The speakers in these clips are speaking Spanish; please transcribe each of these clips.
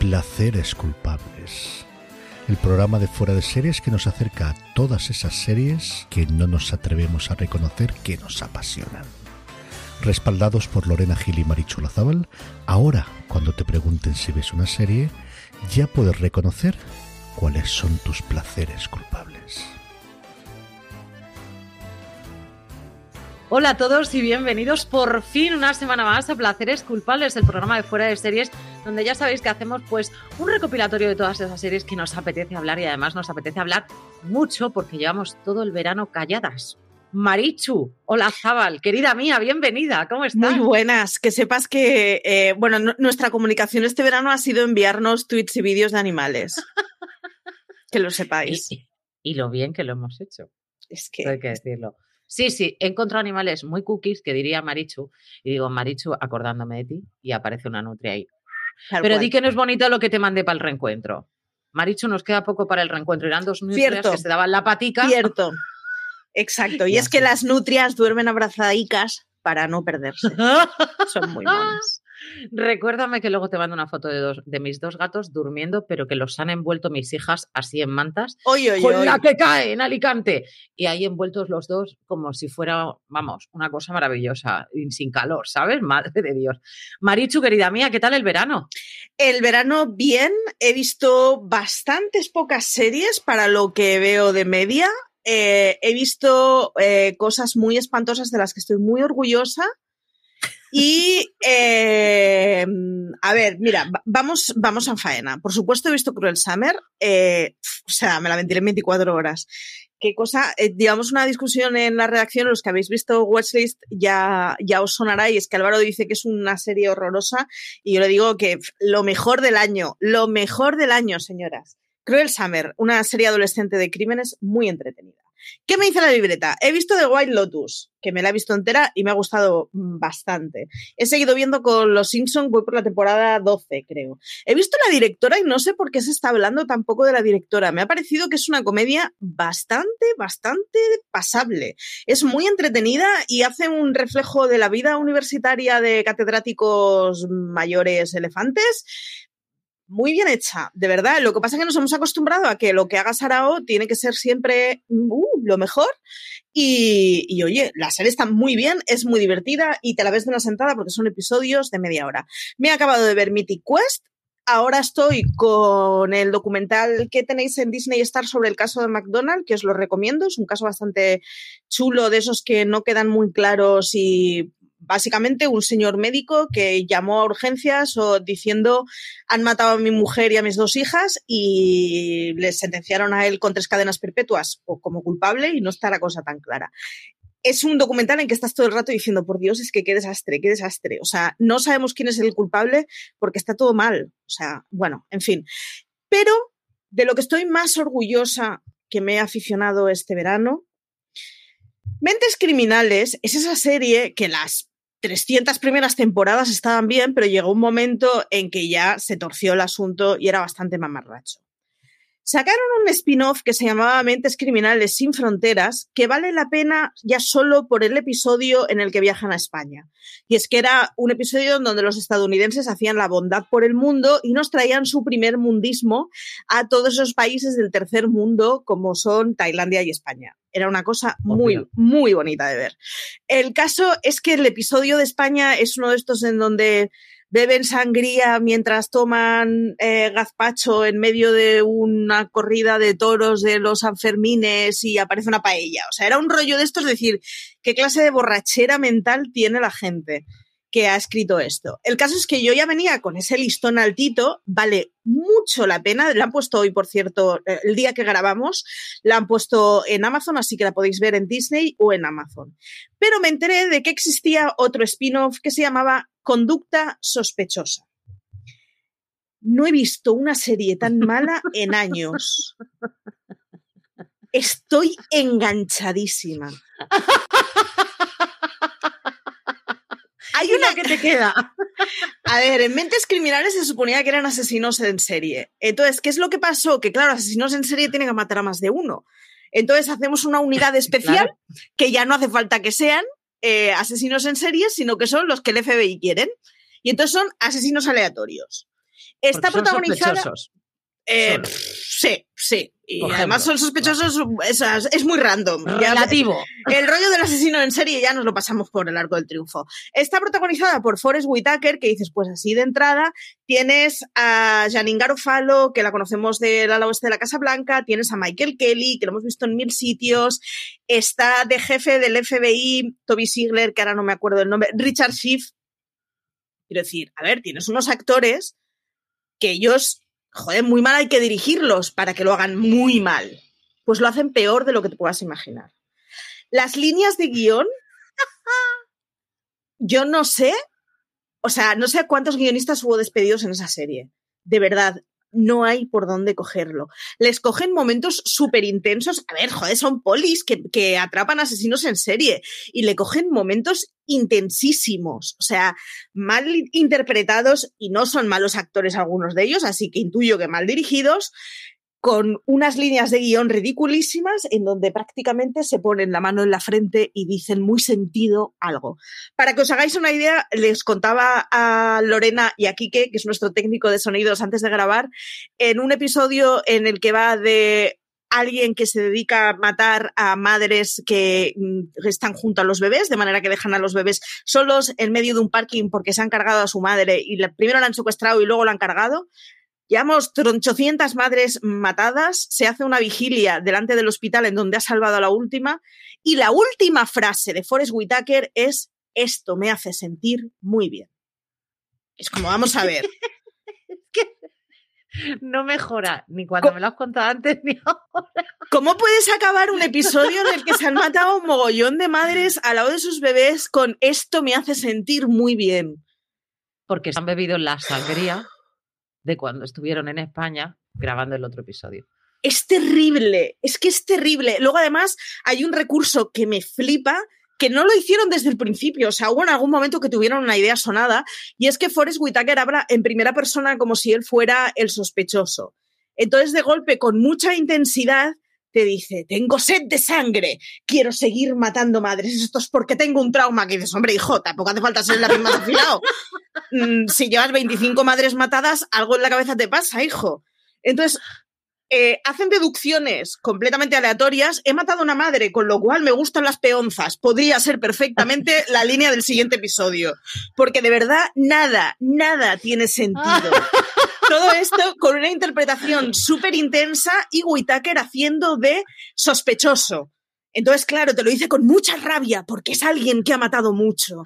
Placeres culpables. El programa de fuera de series que nos acerca a todas esas series que no nos atrevemos a reconocer que nos apasionan. Respaldados por Lorena Gil y Marichu Lazábal, ahora cuando te pregunten si ves una serie, ya puedes reconocer cuáles son tus placeres culpables. Hola a todos y bienvenidos por fin una semana más a Placeres Culpables, el programa de fuera de series, donde ya sabéis que hacemos pues un recopilatorio de todas esas series que nos apetece hablar y además nos apetece hablar mucho porque llevamos todo el verano calladas. Marichu, hola Zabal, querida mía, bienvenida, ¿cómo estás? Muy buenas, que sepas que, eh, bueno, nuestra comunicación este verano ha sido enviarnos tweets y vídeos de animales. que lo sepáis. Y, y, lo bien que lo hemos hecho. Es que... Hay que decirlo. Sí, sí, he encontrado animales muy cookies que diría Marichu, y digo, Marichu, acordándome de ti, y aparece una nutria ahí. Pero di que no es bonito lo que te mandé para el reencuentro. Marichu, nos queda poco para el reencuentro. Eran dos nutrias que se daban la patica. Cierto. Exacto. Y es que las nutrias duermen abrazadicas para no perderse. Son muy monas. Recuérdame que luego te mando una foto de, dos, de mis dos gatos durmiendo, pero que los han envuelto mis hijas así en mantas. Oye, oye, con la que cae en Alicante. Y ahí envueltos los dos como si fuera, vamos, una cosa maravillosa, y sin calor, ¿sabes? Madre de Dios. Marichu, querida mía, ¿qué tal el verano? El verano, bien. He visto bastantes pocas series para lo que veo de media. Eh, he visto eh, cosas muy espantosas de las que estoy muy orgullosa. Y, eh, a ver, mira, vamos, vamos a faena. Por supuesto he visto Cruel Summer, eh, o sea, me la mentiré en 24 horas. Qué cosa, eh, digamos una discusión en la redacción, los que habéis visto Watchlist ya, ya os sonará y es que Álvaro dice que es una serie horrorosa y yo le digo que lo mejor del año, lo mejor del año, señoras. Cruel Summer, una serie adolescente de crímenes muy entretenida. ¿Qué me dice la libreta? He visto The White Lotus, que me la he visto entera y me ha gustado bastante. He seguido viendo con Los Simpsons, voy por la temporada 12, creo. He visto la directora y no sé por qué se está hablando tampoco de la directora. Me ha parecido que es una comedia bastante, bastante pasable. Es muy entretenida y hace un reflejo de la vida universitaria de catedráticos mayores elefantes muy bien hecha, de verdad. Lo que pasa es que nos hemos acostumbrado a que lo que haga Sarao tiene que ser siempre uh, lo mejor. Y, y, oye, la serie está muy bien, es muy divertida y te la ves de una sentada porque son episodios de media hora. Me he acabado de ver Mythic Quest. Ahora estoy con el documental que tenéis en Disney Star sobre el caso de McDonald's, que os lo recomiendo. Es un caso bastante chulo, de esos que no quedan muy claros y básicamente un señor médico que llamó a urgencias o diciendo han matado a mi mujer y a mis dos hijas y le sentenciaron a él con tres cadenas perpetuas o como culpable y no está la cosa tan clara. Es un documental en que estás todo el rato diciendo, por Dios, es que qué desastre, qué desastre. O sea, no sabemos quién es el culpable porque está todo mal. O sea, bueno, en fin. Pero de lo que estoy más orgullosa que me he aficionado este verano Mentes Criminales es esa serie que las 300 primeras temporadas estaban bien, pero llegó un momento en que ya se torció el asunto y era bastante mamarracho. Sacaron un spin-off que se llamaba Mentes Criminales sin Fronteras, que vale la pena ya solo por el episodio en el que viajan a España. Y es que era un episodio donde los estadounidenses hacían la bondad por el mundo y nos traían su primer mundismo a todos esos países del tercer mundo como son Tailandia y España. Era una cosa muy, muy bonita de ver. El caso es que el episodio de España es uno de estos en donde beben sangría mientras toman eh, gazpacho en medio de una corrida de toros de los Sanfermines y aparece una paella. O sea, era un rollo de esto, es decir, qué clase de borrachera mental tiene la gente que ha escrito esto. El caso es que yo ya venía con ese listón altito, vale mucho la pena, la han puesto hoy, por cierto, el día que grabamos, la han puesto en Amazon, así que la podéis ver en Disney o en Amazon. Pero me enteré de que existía otro spin-off que se llamaba Conducta Sospechosa. No he visto una serie tan mala en años. Estoy enganchadísima. Hay una que te queda. A ver, en Mentes Criminales se suponía que eran asesinos en serie. Entonces, ¿qué es lo que pasó? Que claro, asesinos en serie tienen que matar a más de uno. Entonces hacemos una unidad especial Claro. que ya no hace falta que sean eh, asesinos en serie, sino que son los que el FBI quieren. Y entonces son asesinos aleatorios. Está Porque protagonizada. Eh, sí, sí. Y Por además ejemplo. son sospechosos, es, es muy random. Ya- Relativo. el rollo del asesino en serie ya nos lo pasamos por el arco del triunfo. Está protagonizada por Forrest Whitaker, que dices, pues así de entrada. Tienes a Janine Garofalo, que la conocemos del ala oeste de la Casa Blanca. Tienes a Michael Kelly, que lo hemos visto en mil sitios. Está de jefe del FBI, Toby Sigler, que ahora no me acuerdo el nombre, Richard Schiff. Quiero decir, a ver, tienes unos actores que ellos, joder, muy mal hay que dirigirlos para que lo hagan muy mal. Pues lo hacen peor de lo que te puedas imaginar. Las líneas de guion, yo no sé, o sea, no sé cuántos guionistas hubo despedidos en esa serie. De verdad, no hay por dónde cogerlo. Les cogen momentos súper intensos. A ver, joder, son polis que, que atrapan asesinos en serie y le cogen momentos intensísimos. O sea, mal interpretados y no son malos actores algunos de ellos, así que intuyo que mal dirigidos con unas líneas de guion ridiculísimas en donde prácticamente se ponen la mano en la frente y dicen muy sentido algo. Para que os hagáis una idea, les contaba a Lorena y a Quique, que es nuestro técnico de sonidos antes de grabar, en un episodio en el que va de alguien que se dedica a matar a madres que mm, están junto a los bebés, de manera que dejan a los bebés solos en medio de un parking porque se han cargado a su madre y primero la han secuestrado y luego la han cargado. Llevamos tronchocientas madres matadas, se hace una vigilia delante del hospital en donde ha salvado a la última y la última frase de Forrest Whitaker es esto me hace sentir muy bien. Es como, vamos a ver, No mejora ni cuando me lo has contado antes ni ahora. ¿cómo puedes acabar un episodio en el que se han matado un mogollón de madres al lado de sus bebés con esto me hace sentir muy bien? Porque se han bebido la sangría de cuando estuvieron en España grabando el otro episodio. Es terrible, es que es terrible. Luego además hay un recurso que me flipa que no lo hicieron desde el principio, o sea, hubo en algún momento que tuvieron una idea sonada, y es que Forrest Whitaker habla en primera persona como si él fuera el sospechoso. Entonces, de golpe, con mucha intensidad, te dice, tengo sed de sangre, quiero seguir matando madres, esto es porque tengo un trauma, que dices, hombre, hijo, tampoco hace falta ser el lápiz más afilado. Mm, si llevas 25 madres matadas, algo en la cabeza te pasa, hijo. Entonces, eh, hacen deducciones completamente aleatorias. He matado a una madre, con lo cual me gustan las peonzas. Podría ser perfectamente la línea del siguiente episodio. Porque de verdad, nada, nada tiene sentido. Todo esto con una interpretación súper intensa y Whitaker haciendo de sospechoso. Entonces, claro, te lo dice con mucha rabia porque es alguien que ha matado mucho.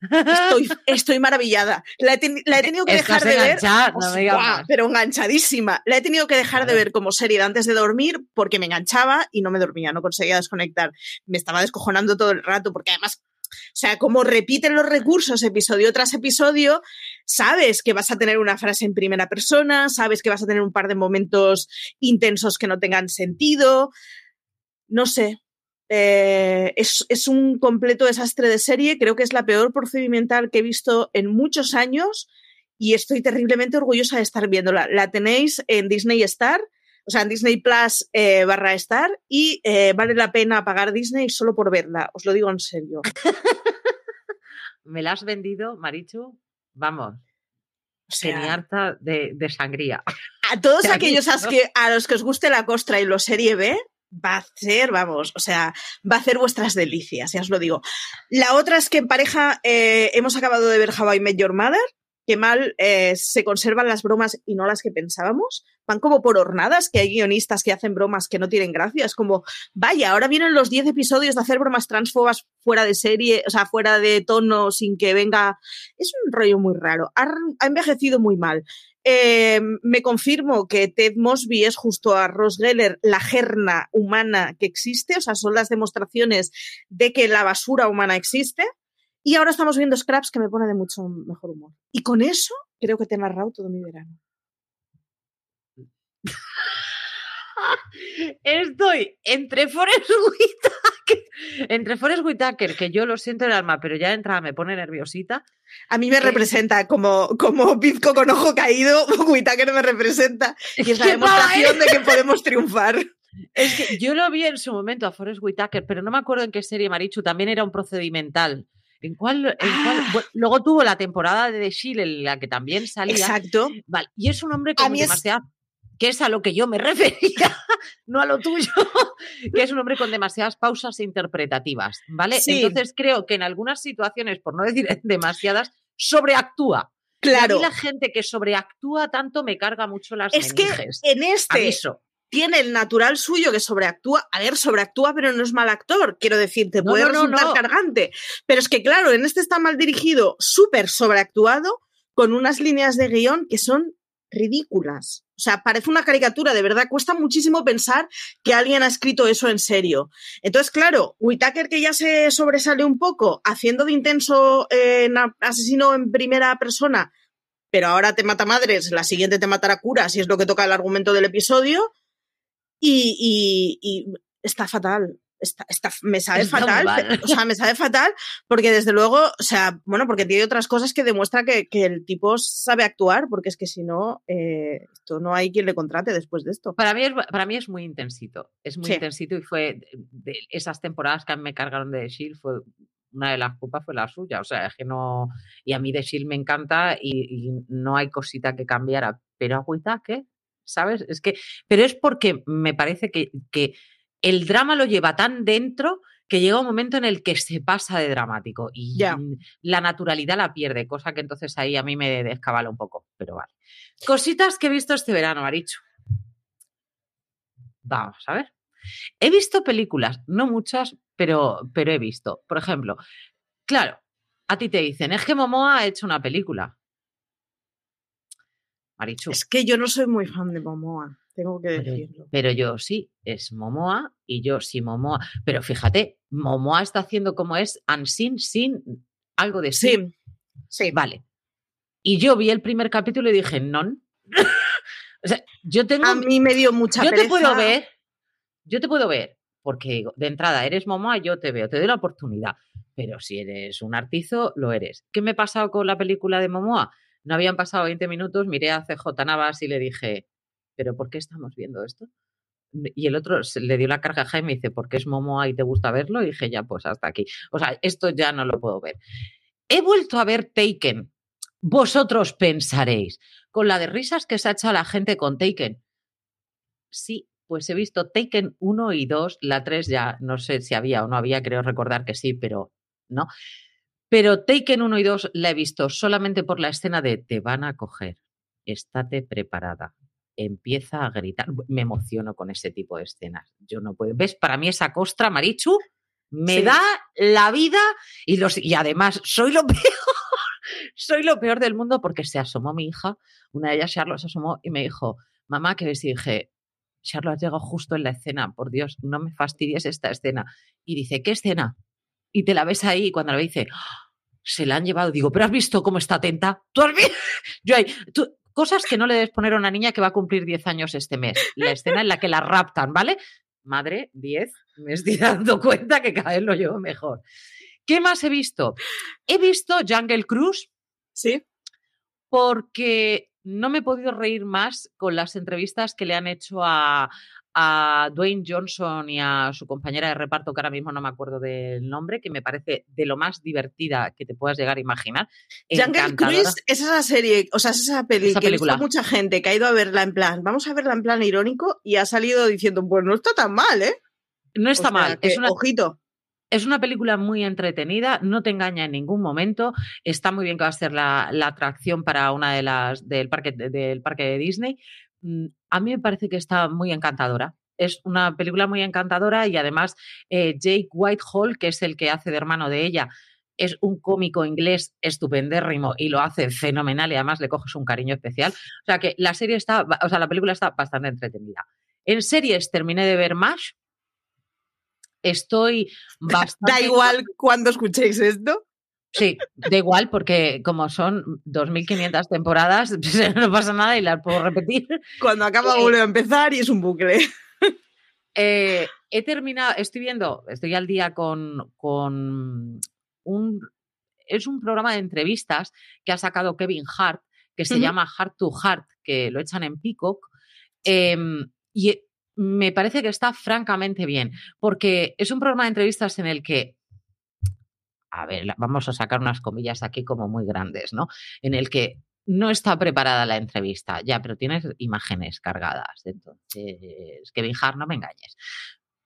Estoy, estoy maravillada. La he, la he tenido que Estás dejar de ver. no me más. pero enganchadísima. La he tenido que dejar de ver como serie antes de dormir porque me enganchaba y no me dormía, no conseguía desconectar. Me estaba descojonando todo el rato porque además, o sea, como repiten los recursos episodio tras episodio, sabes que vas a tener una frase en primera persona, sabes que vas a tener un par de momentos intensos que no tengan sentido. No sé. Eh, es, un completo desastre de serie. Creo que es la peor procedimental que he visto en muchos años y estoy terriblemente orgullosa de estar viéndola. La tenéis en Disney Star, o sea, en Disney Plus eh, barra Star y eh, vale la pena pagar Disney solo por verla, os lo digo en serio. Me la has vendido, Marichu. Vamos, O sea, tenía harta de, de sangría. a todos aquellos a, aviso. que, a los que os guste la costra y lo serie B, va a ser, vamos, o sea, va a hacer vuestras delicias, ya os lo digo. La otra es que en pareja eh, hemos acabado de ver How I Met Your Mother, que mal eh, se conservan las bromas y no las que pensábamos. Van como por hornadas, que hay guionistas que hacen bromas que no tienen gracia. Es como, vaya, ahora vienen los 10 episodios de hacer bromas transfobas fuera de serie, o sea, fuera de tono, sin que venga. Es un rollo muy raro. Ha, ha envejecido muy mal. Eh, me confirmo que Ted Mosby es justo a Ross Geller la gerna humana que existe, o sea, son las demostraciones de que la basura humana existe. Y ahora estamos viendo Scraps que me pone de mucho mejor humor. Y con eso creo que te he narrado todo mi verano. Estoy entre Forrest Whitaker, entre Forrest Whitaker, que yo lo siento en el alma, pero ya de entrada me pone nerviosita. A mí me Eh, representa como, como bizco con ojo caído, Whitaker me representa. Y es la demostración de que podemos triunfar. Es que yo lo vi en su momento a Forrest Whitaker, pero no me acuerdo en qué serie Marichu también era un procedimental. ¿En cuál, en cuál? Ah. Bueno, luego tuvo la temporada de The Shield en la que también salía. Exacto. Vale, y es un hombre demasiada. Que es a lo que yo me refería, no a lo tuyo. que es un hombre con demasiadas pausas interpretativas, ¿vale? Sí. Entonces creo que en algunas situaciones, por no decir demasiadas, sobreactúa. Y a Claro. mí la gente que sobreactúa tanto me carga mucho las Es que en este Aviso. Tiene el natural suyo que sobreactúa. A ver, sobreactúa, pero no es mal actor. Quiero decir, te puede no, no, resultar no. cargante. Pero es que, claro, en este está mal dirigido, súper sobreactuado, con unas líneas de guion que son ridículas. O sea, parece una caricatura, de verdad, cuesta muchísimo pensar que alguien ha escrito eso en serio. Entonces, claro, Whitaker que ya se sobresale un poco haciendo de intenso eh, asesino en primera persona, pero ahora te mata madres, la siguiente te matará cura, si es lo que toca el argumento del episodio, y, y- y está fatal. Está, está- me sabe Está fatal, o sea, me sabe fatal porque desde luego, o sea, bueno, porque tiene otras cosas que demuestra que, que el tipo sabe actuar, porque es que si no, eh, esto no hay quien le contrate después de esto. Para mí, es, para mí es muy intensito. Es muy Sí. intensito y fue de, esas temporadas que me cargaron de The Shield, fue una de las culpas fue la suya. O sea, es que no. Y a mí The Shield me encanta y, y no hay cosita que cambiara. Pero a Whittaker, ¿sabes? Es que. Pero es porque me parece que, que el drama lo lleva tan dentro que llega un momento en el que se pasa de dramático y Ya. mm, la naturalidad la pierde, cosa que entonces ahí a mí me descabala un poco, pero vale. Cositas que he visto este verano, Marichu. Vamos a ver. He visto películas, no muchas, pero, pero he visto. Por ejemplo, claro, a ti te dicen, es que Momoa ha hecho una película. Marichu. Es que yo no soy muy fan de Momoa, tengo que decirlo. Pero yo sí, es Momoa y yo sí Momoa. Pero fíjate, Momoa está haciendo como es Unseen sin algo de sí. Sí, sí. Vale. Y yo vi el primer capítulo y dije, non. o sea, yo tengo. A mí me dio mucha yo te pereza. puedo ver. Yo te puedo ver. Porque digo, de entrada eres Momoa, yo te veo, te doy la oportunidad. Pero si eres un artizo, lo eres. ¿Qué me ha pasado con la película de Momoa? No habían pasado 20 minutos, miré a CJ Navas y le dije, ¿pero por qué estamos viendo esto? Y el otro se- le dio la carga y me dice, ¿por qué es Momoa y te gusta verlo? Y dije, ya, pues hasta aquí. O sea, esto ya no lo puedo ver. He vuelto a ver Taken. Vosotros pensaréis, con la de risas que se ha hecho la gente con Taken. Sí, pues he visto Taken 1 y 2, la 3 ya no sé si había o no había, creo recordar que sí, pero no. Pero Taken 1 y 2 la he visto solamente por la escena de te van a coger, estate preparada, empieza a gritar. Me emociono con ese tipo de escenas. Yo no puedo. ¿Ves? Para mí esa costra, Marichu, me Sí. da la vida y, los, y además soy lo peor. soy lo peor del mundo porque se asomó mi hija, una de ellas, Charlotte, se asomó y me dijo, mamá, ¿qué ves? Y dije, Charlotte has llegado justo en la escena, por Dios, no me fastidies esta escena. Y dice, ¿qué escena? Y te la ves ahí y cuando la dice, "Ah, se la han llevado. Digo, ¿pero has visto cómo está atenta? ¿Tú has visto? Yo ahí, tú- cosas que no le debes poner a una niña que va a cumplir 10 años este mes. La escena en la que la raptan, ¿vale? Madre, 10, me estoy dando cuenta que cada vez lo llevo mejor. ¿Qué más he visto? He visto Jungle Cruise Sí. porque no me he podido reír más con las entrevistas que le han hecho a, a Dwayne Johnson y a su compañera de reparto, que ahora mismo no me acuerdo del nombre, que me parece de lo más divertida que te puedas llegar a imaginar. Jungle. Cruise es esa serie, o sea, es esa peli Esa que película. mucha gente que ha ido a verla en plan, vamos a verla en plan irónico y ha salido diciendo, pues no está tan mal, ¿eh? No está O sea, mal. que, Es una, Ojito. Es una película muy entretenida, no te engaña en ningún momento. Está muy bien que va a ser la, la atracción para una de las del parque, de- del parque de Disney. Mm, A mí me parece que está muy encantadora. Es una película muy encantadora y además eh, Jake Whitehall, que es el que hace de hermano de ella, es un cómico inglés estupendérrimo y lo hace fenomenal y además le coges un cariño especial. O sea que la serie está, o sea, la película está bastante entretenida. En series terminé de ver MASH. Estoy bastante. Da igual cuando escuchéis esto. Sí, da igual, porque como son 2.500 temporadas, no pasa nada y las puedo repetir. Cuando acaba vuelve a empezar y es un bucle. Eh, he terminado, estoy viendo, estoy al día con, con un. Es un programa de entrevistas que ha sacado Kevin Hart, que se llama Heart to Heart, que lo echan en Peacock. em, y me parece que está francamente bien, porque es un programa de entrevistas en el que a ver, vamos a sacar unas comillas aquí como muy grandes, ¿no? En el que no está preparada la entrevista, ya, pero tienes imágenes cargadas. Entonces, Kevin Hart, no me engañes.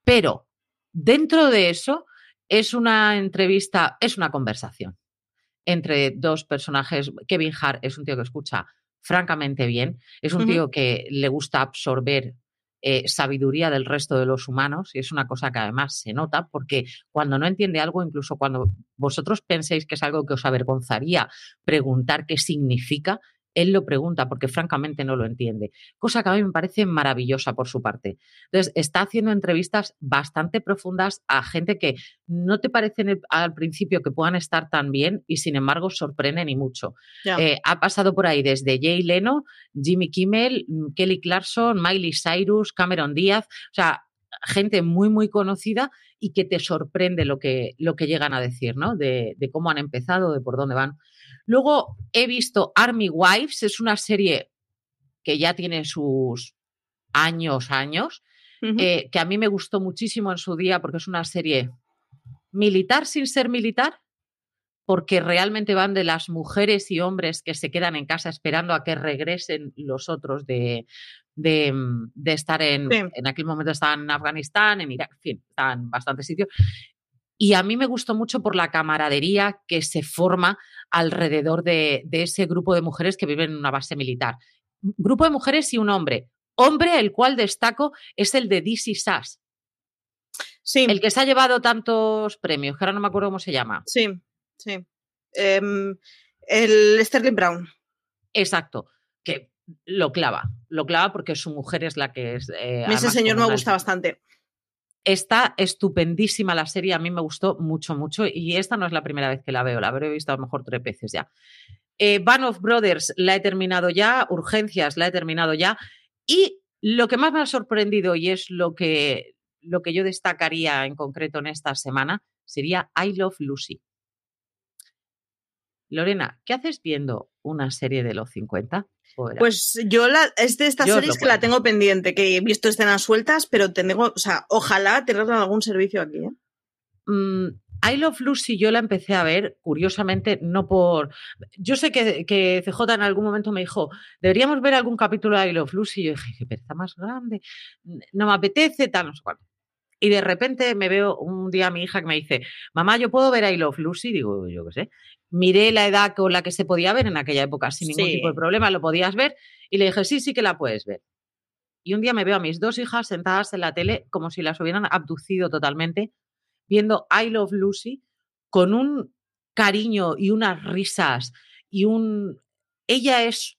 Pero dentro de eso es una entrevista, es una conversación entre dos personajes. Kevin Hart es un tío que escucha francamente bien, es un tío que le gusta absorber eh, sabiduría del resto de los humanos y es una cosa que además se nota porque cuando no entiende algo, incluso cuando vosotros penséis que es algo que os avergonzaría preguntar qué significa, él lo pregunta porque francamente no lo entiende, cosa que a mí me parece maravillosa por su parte. Entonces, está haciendo entrevistas bastante profundas a gente que no te parecen al principio que puedan estar tan bien y sin embargo sorprenden y mucho. Eh, ha pasado por ahí desde Jay Leno, Jimmy Kimmel, mm, Kelly Clarkson, Miley Cyrus, Cameron Díaz, o sea, gente muy, muy conocida y que te sorprende lo que, lo que llegan a decir, ¿no? De, de cómo han empezado, de por dónde van. Luego he visto Army Wives, es una serie que ya tiene sus años, años, eh, que a mí me gustó muchísimo en su día porque es una serie militar sin ser militar, porque realmente van de las mujeres y hombres que se quedan en casa esperando a que regresen los otros de, de, estar en, en aquel momento estaban en Afganistán, en Irak, en fin, estaban en bastantes sitios. Y a mí me gustó mucho por la camaradería que se forma alrededor de, ese grupo de mujeres que viven en una base militar. Grupo de mujeres y un hombre. Hombre, el cual destaco, es el de DC Sass. Sí. El que se ha llevado tantos premios, que ahora no me acuerdo cómo se llama. Sí, sí. Em, el Sterling Brown. Exacto. Que lo clava. Lo clava porque su mujer es la que es. Eh, Ese señor me gusta bastante. Está estupendísima la serie, a mí me gustó mucho, mucho y esta no es la primera vez que la veo, la habré visto a lo mejor tres veces ya. Eh, Band of Brothers la he terminado ya, Urgencias la he terminado ya y lo que más me ha sorprendido y es lo que, lo que yo destacaría en concreto en esta semana sería I Love Lucy. Lorena, ¿qué haces viendo una serie de los 50? Pues yo la, es de estas series que la tengo pendiente, que he visto escenas sueltas, pero tengo, o sea, ojalá tenerla en algún servicio aquí. ¿eh? Mm, I Love Lucy yo la empecé a ver, curiosamente, no por... Yo sé que, que, CJ en algún momento me dijo, deberíamos ver algún capítulo de I Love Lucy. Y yo dije, qué pereza más grande, no me apetece, tal, no sé cuál. Y de repente me veo un día a mi hija que me dice, mamá, ¿yo puedo ver I Love Lucy? Digo, yo qué sé. Miré la edad con la que se podía ver en aquella época sin ningún tipo de problema, lo podías ver. Y le dije, sí, sí que la puedes ver. Y un día me veo a mis dos hijas sentadas en la tele como si las hubieran abducido totalmente, viendo I Love Lucy con un cariño y unas risas y un... Ella es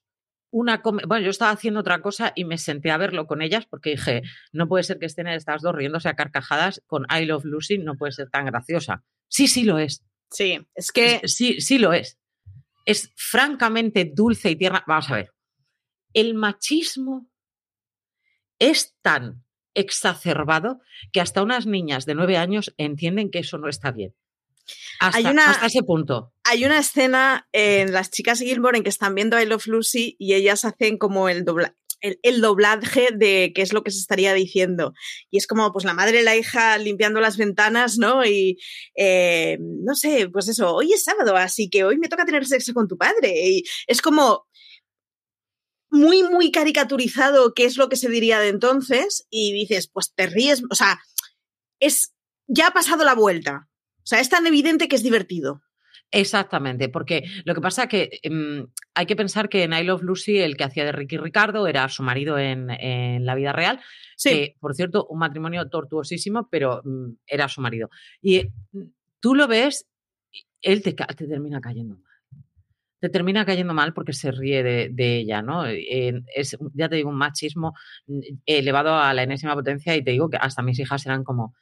una... Bueno, yo estaba haciendo otra cosa y me senté a verlo con ellas porque dije, no puede ser que estén estas dos riéndose a carcajadas con I Love Lucy, no puede ser tan graciosa. Sí, sí lo es. Sí, es que... Sí, sí lo es. Es francamente dulce y tierna. Vamos a ver. El machismo es tan exacerbado que hasta unas niñas de nueve años entienden que eso no está bien. Hasta, ese punto. Hay una escena en Las chicas Gilmore en que están viendo I Love Lucy y ellas hacen como el, el, doblaje de qué es lo que se estaría diciendo. Y es como, pues la madre y la hija limpiando las ventanas, ¿no? Y eh, no sé, pues eso, hoy es sábado, así que hoy me toca tener sexo con tu padre. Y es como muy, muy caricaturizado qué es lo que se diría de entonces y dices, pues te ríes, o sea, es, ya ha pasado la vuelta. O sea, es tan evidente que es divertido. Exactamente, porque lo que pasa es que em, hay que pensar que en I Love Lucy el que hacía de Ricky Ricardo era su marido en, la vida real. Sí. por cierto, un matrimonio tortuosísimo, pero mm, era su marido. Y mm, tú lo ves, él te, te, termina cayendo mal. Te termina cayendo mal porque se ríe de, ella, ¿no? es, ya te digo, un machismo mm, elevado a la enésima potencia y te digo que hasta mis hijas eran como,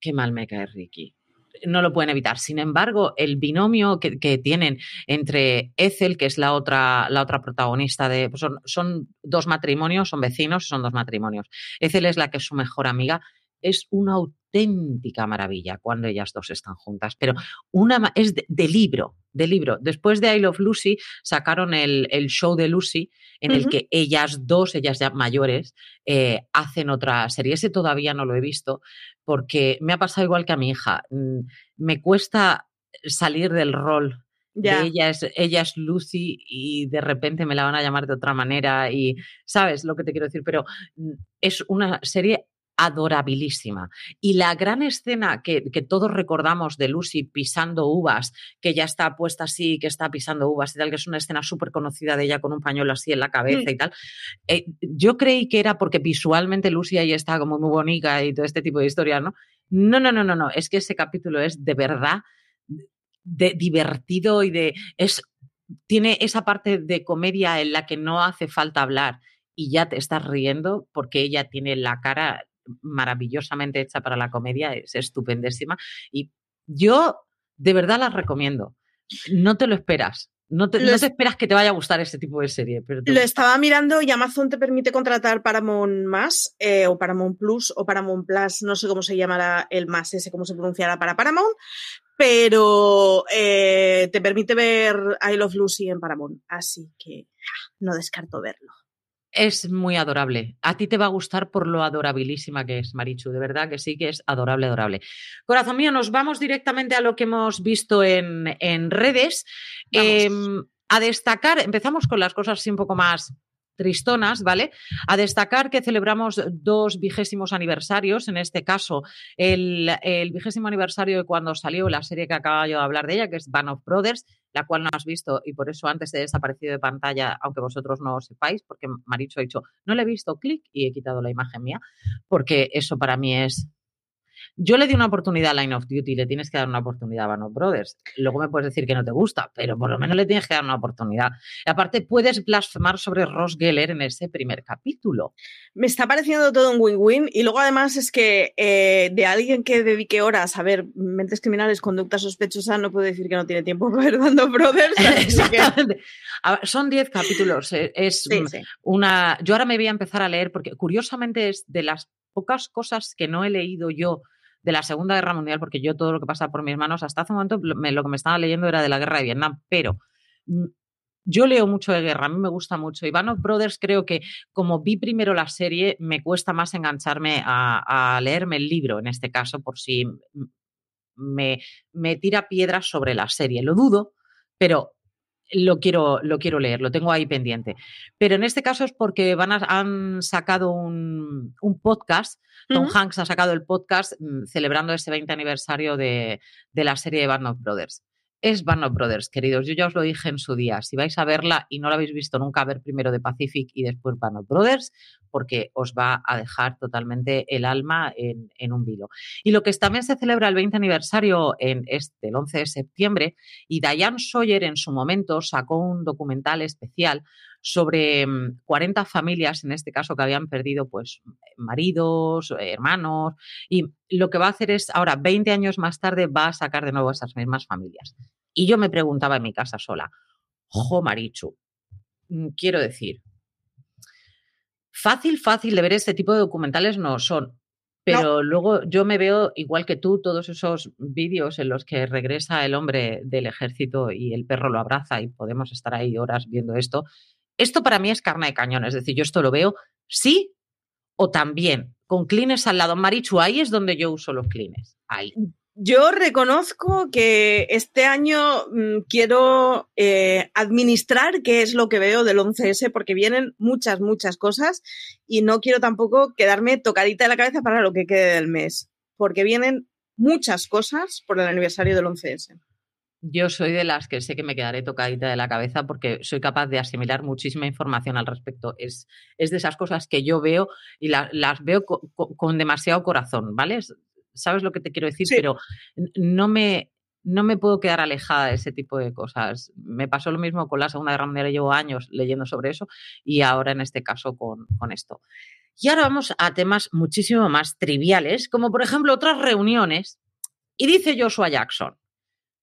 qué mal me cae Ricky no lo pueden evitar. Sin embargo, el binomio que, tienen entre Ethel, que es la otra, la otra protagonista de. Pues son, son, dos matrimonios, son vecinos, son dos matrimonios. Ethel es la que es su mejor amiga. Es una auténtica maravilla cuando ellas dos están juntas, pero una es de, libro, de libro. Después de I Love Lucy sacaron el, show de Lucy en el que ellas dos, ellas ya mayores, eh, hacen otra serie. Ese todavía no lo he visto, porque me ha pasado igual que a mi hija. Mm, me cuesta salir del rol. ella, es, ella es Lucy y de repente me la van a llamar de otra manera y sabes lo que te quiero decir, pero mm, es una serie adorabilísima. Y la gran escena que, todos recordamos de Lucy pisando uvas, que ya está puesta así, que está pisando uvas y tal, que es una escena súper conocida de ella con un pañuelo así en la cabeza mm. y tal, eh, yo creí que era porque visualmente Lucy ahí está como muy bonita y todo este tipo de historias, ¿no? No, no, no, no, no, es que ese capítulo es de verdad de divertido y de... Es, tiene esa parte de comedia en la que no hace falta hablar y ya te estás riendo porque ella tiene la cara maravillosamente hecha para la comedia, es estupendísima. Y yo de verdad la recomiendo. No te lo esperas. No te, esperas que te vaya a gustar ese tipo de serie. Pero Lo estaba mirando y Amazon te permite contratar Paramount Más eh, o Paramount Plus o Paramount Plus, no sé cómo se llamará el más ese, cómo se pronunciará para Paramount, pero eh, te permite ver I Love Lucy en Paramount. Así que no descarto verlo. Es muy adorable. A ti te va a gustar por lo adorabilísima que es, Marichu. De verdad que sí que es adorable, adorable. Corazón mío, nos vamos directamente a lo que hemos visto en, redes. Em, a destacar, empezamos con las cosas así un poco más tristonas, ¿vale? A destacar que celebramos dos vigésimos aniversarios, en este caso el, vigésimo aniversario de cuando salió la serie que acaba yo de hablar de ella, que es Band of Brothers, la cual no has visto y por eso antes he desaparecido de pantalla, aunque vosotros no lo sepáis, porque Maricho ha dicho, no le he visto, clic y he quitado la imagen mía, porque eso para mí es yo le di una oportunidad a Line of Duty, le tienes que dar una oportunidad a Band Brothers. Luego me puedes decir que no te gusta, pero por lo menos le tienes que dar una oportunidad. Y aparte, puedes blasfemar sobre Ross Geller en ese primer capítulo. Me está pareciendo todo un win-win. Y luego, además, es que eh, de alguien que dedique horas a ver mentes criminales, conducta sospechosa, no puedo decir que no tiene tiempo para ver Band Brothers. Son 10 capítulos. Eh, es una. Yo ahora me voy a empezar a leer, porque curiosamente es de las pocas cosas que no he leído yo de la Segunda Guerra Mundial, porque yo todo lo que pasa por mis manos, hasta hace un momento lo que me estaba leyendo era de la guerra de Vietnam, pero mm, yo leo mucho de guerra, a mí me gusta mucho. Of Brothers creo que como vi primero la serie, me cuesta más engancharme a, leerme el libro, en este caso, por si me, me tira piedras sobre la serie. Lo dudo, pero lo quiero, lo quiero leer, lo tengo ahí pendiente. Pero en este caso es porque van han sacado un, podcast, Tom Hanks ha sacado el podcast mm, celebrando ese 20 aniversario de, de la serie de Band of Brothers es Band of Brothers, queridos. Yo ya os lo dije en su día. Si vais a verla y no la habéis visto nunca, ver primero The Pacific y después Band of Brothers, porque os va a dejar totalmente el alma en, un vilo. Y lo que también se celebra el 20 aniversario en este, el 11 de septiembre, y Diane Sawyer en su momento sacó un documental especial sobre 40 mm, familias, en este caso, que habían perdido pues maridos, hermanos, y lo que va a hacer es, ahora, 20 años más tarde, va a sacar de nuevo esas mismas familias. Y yo me preguntaba en mi casa sola, jo, Marichu, mm, quiero decir, fácil, fácil de ver este tipo de documentales no son. Pero luego yo me veo, igual que tú, todos esos vídeos en los que regresa el hombre del ejército y el perro lo abraza y podemos estar ahí horas viendo esto. Esto para mí es carne de cañón, es decir, yo esto lo veo sí o también, con clines al lado. Marichu, ahí es donde yo uso los clines. Ahí. Yo reconozco que este año mm, quiero eh, administrar qué es lo que veo del 11S porque vienen muchas, muchas cosas y no quiero tampoco quedarme tocadita de la cabeza para lo que quede del mes, porque vienen muchas cosas por el aniversario del 11S. Yo soy de las que sé que me quedaré tocadita de la cabeza porque soy capaz de asimilar muchísima información al respecto. Es, es de esas cosas que yo veo y las veo con demasiado corazón, ¿vale? ¿Sabes lo que te quiero decir? Pero no me, no me puedo quedar alejada de ese tipo de cosas. Me pasó lo mismo con la Segunda Guerra Mundial, llevo años leyendo sobre eso y ahora en este caso con, con esto. Y ahora vamos a temas muchísimo más triviales, como por ejemplo otras reuniones. Y dice Joshua Jackson,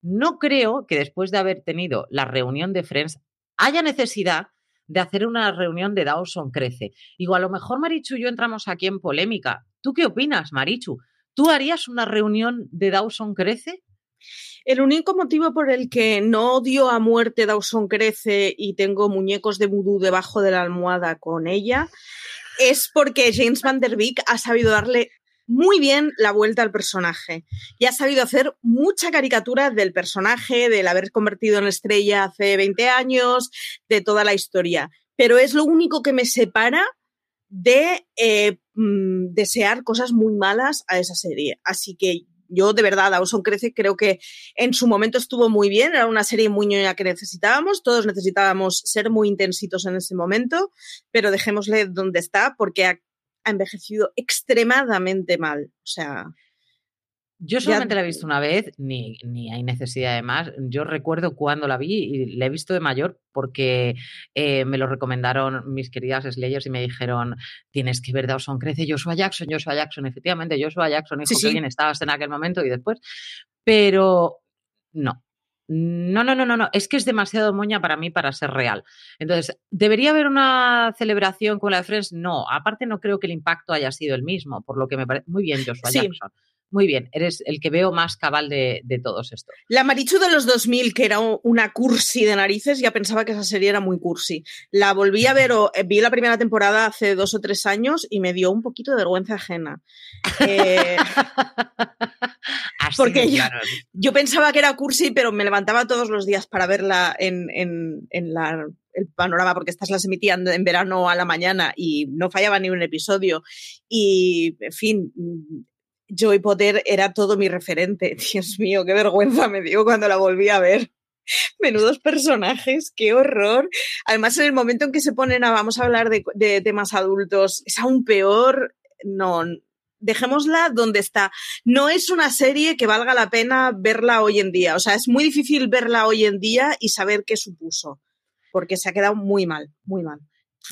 no creo que después de haber tenido la reunión de Friends haya necesidad de hacer una reunión de Dawson Crece. Igual a lo mejor Marichu y yo entramos aquí en polémica. ¿Tú qué opinas, Marichu? ¿Tú harías una reunión de Dawson Crece? El único motivo por el que no odio a muerte Dawson Crece y tengo muñecos de vudú debajo de la almohada con ella es porque James Van Der Beek ha sabido darle muy bien la vuelta al personaje y ha sabido hacer mucha caricatura del personaje, del haber convertido en estrella hace 20 años, de toda la historia. Pero es lo único que me separa de eh, mm, desear cosas muy malas a esa serie. Así que yo de verdad, Dawson Crece creo que en su momento estuvo muy bien, era una serie muy ñoña que necesitábamos, todos necesitábamos ser muy intensitos en ese momento, pero dejémosle donde está porque ha envejecido extremadamente mal. O sea, yo solamente la he visto una vez, ni, ni, hay necesidad de más. Yo recuerdo cuando la vi y la he visto de mayor porque eh, me lo recomendaron mis queridas Slayers y me dijeron, tienes que ver Dawson Crece, Joshua Jackson, Joshua Jackson. Efectivamente, Joshua Jackson, hijo, sí, que bien estabas en aquel momento y después. Pero no, no, no, no, no, no, es que es demasiado moña para mí para ser real. Entonces, ¿debería haber una celebración con la de Friends? No, aparte no creo que el impacto haya sido el mismo, por lo que me parece muy bien Joshua sí. Jackson. Muy bien, eres el que veo más cabal de, de, todos estos. La Marichu de los 2000, que era una cursi de narices, ya pensaba que esa serie era muy cursi. La volví a ver, o, eh, vi la primera temporada hace dos o tres años y me dio un poquito de vergüenza ajena. Eh, Así porque yo, yo, pensaba que era cursi, pero me levantaba todos los días para verla en, en, en la el panorama porque estas las emitían en verano a la mañana y no fallaba ni un episodio. Y, en fin, Joy Potter era todo mi referente. Dios mío, qué vergüenza me dio cuando la volví a ver. Menudos personajes, qué horror. Además, en el momento en que se ponen a, vamos a hablar de, de temas adultos, es aún peor. No, dejémosla donde está. No es una serie que valga la pena verla hoy en día. O sea, es muy difícil verla hoy en día y saber qué supuso, porque se ha quedado muy mal, muy mal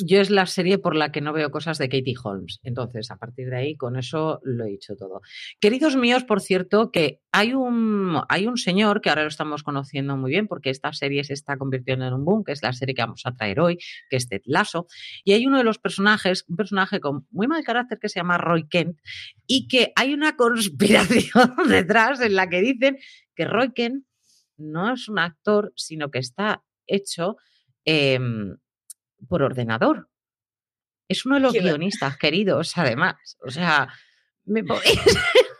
yo es la serie por la que no veo cosas de Katie Holmes. Entonces, a partir de ahí, con eso lo he dicho todo. Queridos míos, por cierto, que hay un, hay un señor que ahora lo estamos conociendo muy bien porque esta serie se está convirtiendo en un boom, que es la serie que vamos a traer hoy, que es Ted Lasso. Y hay uno de los personajes, un personaje con muy mal carácter que se llama Roy Kent, y que hay una conspiración detrás en la que dicen que Roy Kent no es un actor, sino que está hecho. Eh, por ordenador. Es uno de los Qué guionistas queridos, además. O sea, me podéis...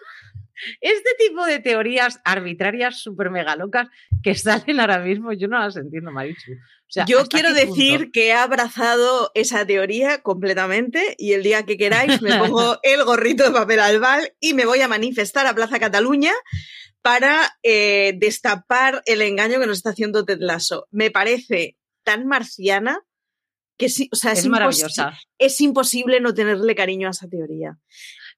Este tipo de teorías arbitrarias súper mega locas que salen ahora mismo, yo no las entiendo, Marichu. O sea, yo quiero decir punto? que he abrazado esa teoría completamente y el día que queráis me pongo el gorrito de papel albal y me voy a manifestar a Plaza Cataluña para eh, destapar el engaño que nos está haciendo Ted Lasso. Me parece tan marciana que sí, o sea, es, es maravillosa. Es imposible no tenerle cariño a esa teoría.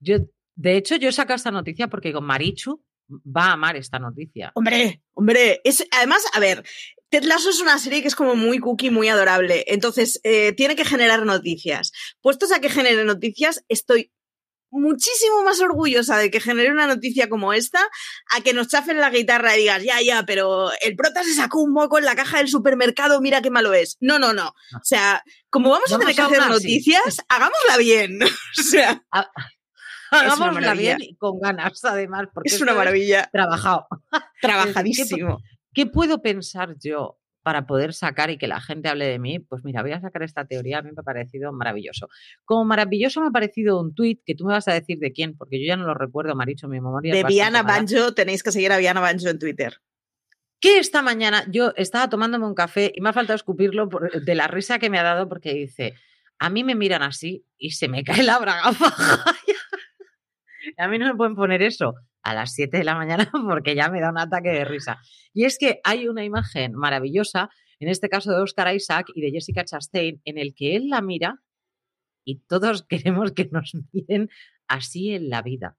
Yo, de hecho, yo saco esta noticia porque con Marichu va a amar esta noticia. Hombre, hombre, es además, a ver, Ted Lasso es una serie que es como muy cookie, muy adorable. Entonces, eh, tiene que generar noticias. Puestos a que genere noticias, estoy muchísimo más orgullosa de que genere una noticia como esta a que nos chafen la guitarra y digas, ya, ya, pero el prota se sacó un moco en la caja del supermercado, mira qué malo es. No, no, no. O sea, como vamos, vamos a tener que hacer noticias, sí. hagámosla bien. o sea. A hagámosla bien y con ganas, además, porque es una maravilla. Trabajado. Trabajadísimo. ¿Qué, ¿Qué puedo pensar yo para poder sacar y que la gente hable de mí, pues mira, voy a sacar esta teoría, a mí me ha parecido maravilloso. Como maravilloso me ha parecido un tuit que tú me vas a decir de quién, porque yo ya no lo recuerdo, Maricho, mi memoria. De Viana Banjo, tenéis que seguir a Viana Banjo en Twitter. Que esta mañana yo estaba tomándome un café y me ha faltado escupirlo por, de la risa que me ha dado porque dice, a mí me miran así y se me cae la braga A mí no me pueden poner eso a las 7 de la mañana porque ya me da un ataque de risa. Y es que hay una imagen maravillosa, en este caso de Oscar Isaac y de Jessica Chastain, en el que él la mira y todos queremos que nos miren así en la vida.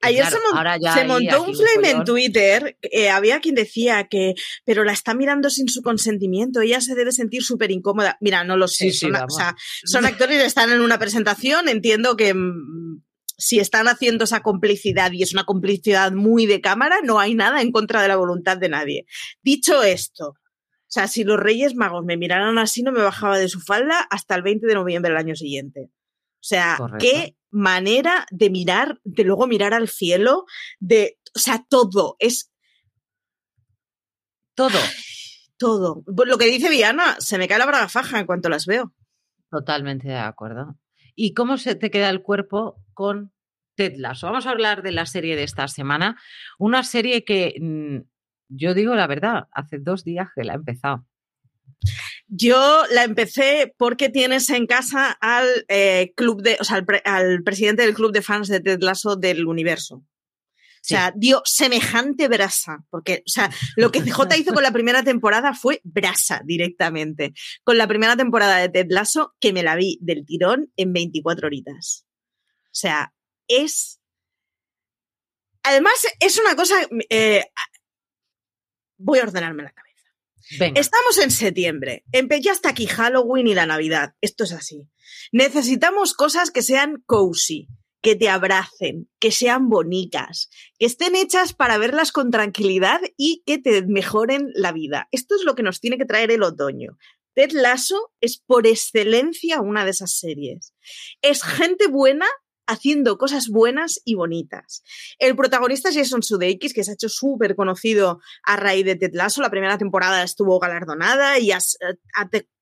Ayer claro, se, mon se montó un flame en Twitter, eh, había quien decía que, pero la está mirando sin su consentimiento, ella se debe sentir súper incómoda. Mira, no lo sé, Sí, sí, son, o sea, son actores que están en una presentación, entiendo que mm, si están haciendo esa complicidad y es una complicidad muy de cámara, no hay nada en contra de la voluntad de nadie. Dicho esto, o sea, si los Reyes Magos me miraran así, no me bajaba de su falda hasta el 20 de noviembre del año siguiente. O sea, Correcto. qué manera de mirar, de luego mirar al cielo, de, o sea, todo, es Todo. todo. Pues Lo que dice Viana, se me cae la braga faja en cuanto las veo. Totalmente de acuerdo. ¿Y cómo se te queda el cuerpo con Ted Lasso. Vamos a hablar de la serie de esta semana. Una serie que mm, yo digo la verdad, hace dos días que la he empezado. Yo la empecé porque tienes en casa al eh, club de, o sea, al, presidente del club de fans de Ted Lasso del universo. O sea, dio semejante brasa, porque, o sea, lo que CJ hizo con la primera temporada fue brasa directamente. Con la primera temporada de Ted Lasso, que me la vi del tirón en 24 horitas. O sea, es. Además, es una cosa. Eh, voy a ordenarme la cabeza. Estamos en septiembre. Ya hasta aquí Halloween y la Navidad. Esto es así. Necesitamos cosas que sean cozy, que te abracen, que sean bonitas, que estén hechas para verlas con tranquilidad y que te mejoren la vida. Esto es lo que nos tiene que traer el otoño. Ted Lasso es por excelencia una de esas series. Es gente buena haciendo cosas buenas y bonitas. El protagonista es Jason Sudeikis, que se ha hecho súper conocido a raíz de Ted Lasso. La primera temporada estuvo galardonada y ha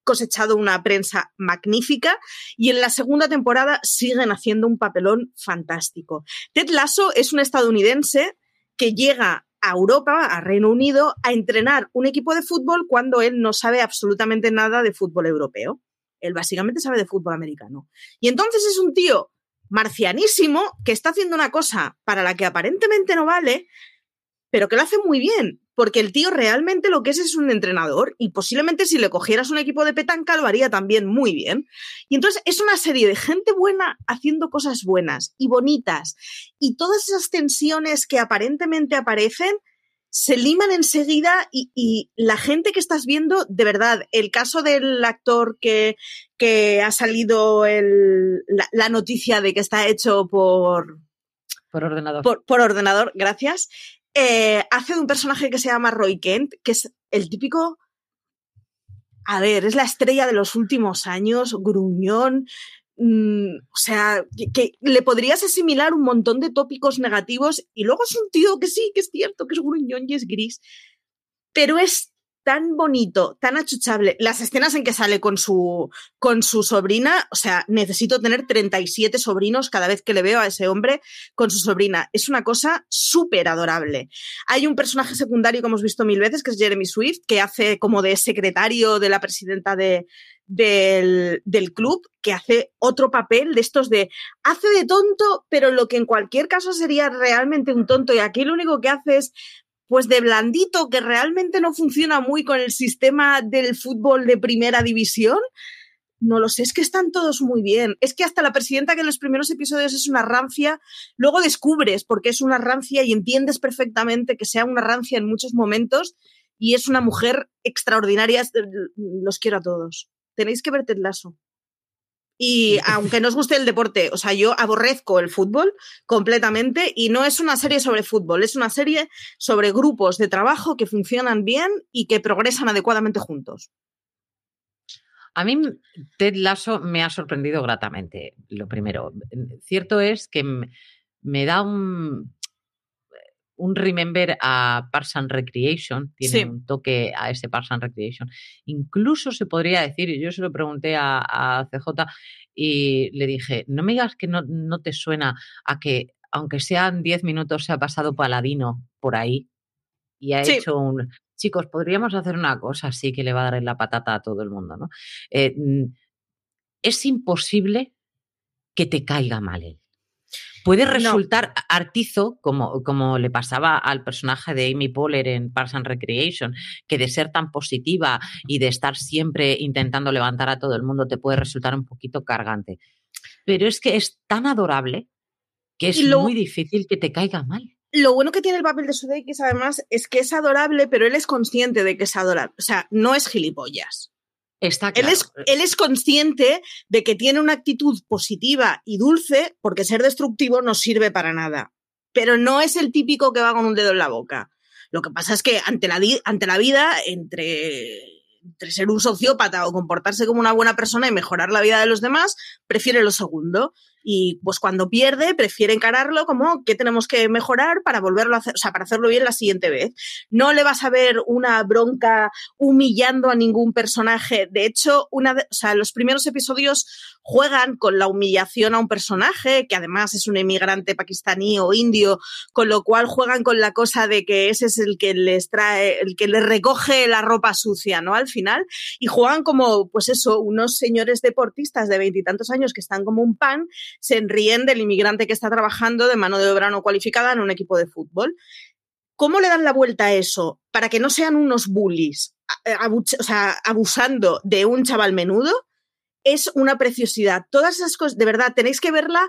cosechado una prensa magnífica y en la segunda temporada siguen haciendo un papelón fantástico. Ted Lasso es un estadounidense que llega a Europa, a Reino Unido, a entrenar un equipo de fútbol cuando él no sabe absolutamente nada de fútbol europeo. Él básicamente sabe de fútbol americano. Y entonces es un tío marcianísimo que está haciendo una cosa para la que aparentemente no vale, pero que lo hace muy bien, porque el tío realmente lo que es es un entrenador y posiblemente si le cogieras un equipo de petanca lo haría también muy bien. Y entonces es una serie de gente buena haciendo cosas buenas y bonitas y todas esas tensiones que aparentemente aparecen se liman enseguida y, la gente que estás viendo, de verdad, el caso del actor que, que ha salido el, la, noticia de que está hecho por... Por ordenador. Por, ordenador, gracias. Eh, hace de un personaje que se llama Roy Kent, que es el típico... A ver, es la estrella de los últimos años, gruñón, Mm, o sea, que, le podrías asimilar un montón de tópicos negativos y luego es un tío que sí, que es cierto, que es gruñón y es gris, pero es tan bonito, tan achuchable. Las escenas en que sale con su, con su sobrina, o sea, necesito tener 37 sobrinos cada vez que le veo a ese hombre con su sobrina. Es una cosa súper adorable. Hay un personaje secundario que hemos visto mil veces, que es Jeremy Swift, que hace como de secretario de la presidenta de, del, del, club que hace otro papel de estos de hace de tonto, pero lo que en cualquier caso sería realmente un tonto y aquí lo único que hace es pues de blandito que realmente no funciona muy con el sistema del fútbol de primera división. No lo sé, es que están todos muy bien. Es que hasta la presidenta que en los primeros episodios es una rancia, luego descubres por qué es una rancia y entiendes perfectamente que sea una rancia en muchos momentos y es una mujer extraordinaria. Los quiero a todos tenéis que ver Ted Lasso. Y aunque no os guste el deporte, o sea, yo aborrezco el fútbol completamente y no es una serie sobre fútbol, es una serie sobre grupos de trabajo que funcionan bien y que progresan adecuadamente juntos. A mí Ted Lasso me ha sorprendido gratamente, lo primero. Cierto es que me da un, un remember a Parks and Recreation, tiene un toque a ese Parks and Recreation. Incluso se podría decir, y yo se lo pregunté a, CJ y le dije, no me digas que no, te suena a que, aunque sean 10 minutos, se ha pasado Paladino por ahí y ha hecho un... Chicos, podríamos hacer una cosa así que le va a dar en la patata a todo el mundo, ¿no? Eh, mm, es imposible que te caiga mal él. Puede resultar artizo, como, como le pasaba al personaje de Amy Poehler en Parks and Recreation, que de ser tan positiva y de estar siempre intentando levantar a todo el mundo te puede resultar un poquito cargante. Pero es que es tan adorable que es muy difícil que te caiga mal. Lo bueno que tiene el papel de Sudeikis, además, es que es adorable, pero él es consciente de que es adorable. O sea, no es gilipollas. Está él, es, él es consciente de que tiene una actitud positiva y dulce porque ser destructivo no sirve para nada. Pero no es el típico que va con un dedo en la boca. Lo que pasa es que ante la, ante la vida, entre, entre ser un sociópata o comportarse como una buena persona y mejorar la vida de los demás, prefiere lo segundo. Y pues cuando pierde, prefiere encararlo como que tenemos que mejorar para volverlo a hacer, o sea, para hacerlo bien la siguiente vez. No le vas a ver una bronca humillando a ningún personaje. De hecho, una o sea, los primeros episodios juegan con la humillación a un personaje, que además es un emigrante pakistaní o indio, con lo cual juegan con la cosa de que ese es el que les trae, el que les recoge la ropa sucia, ¿no? Al final. Y juegan como, pues eso, unos señores deportistas de veintitantos años que están como un pan se ríen del inmigrante que está trabajando de mano de obra no cualificada en un equipo de fútbol. ¿Cómo le dan la vuelta a eso para que no sean unos bullies, sea, abusando de un chaval menudo? Es una preciosidad. Todas esas cosas, de verdad, tenéis que verla.